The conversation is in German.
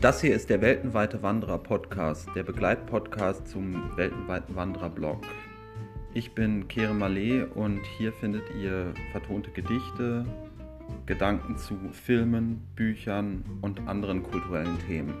Das hier ist der Weltenweite Wanderer Podcast, der Begleitpodcast zum Weltenweiten Wanderer Blog. Ich bin Kere Malé und hier findet ihr vertonte Gedichte, Gedanken zu Filmen, Büchern und anderen kulturellen Themen.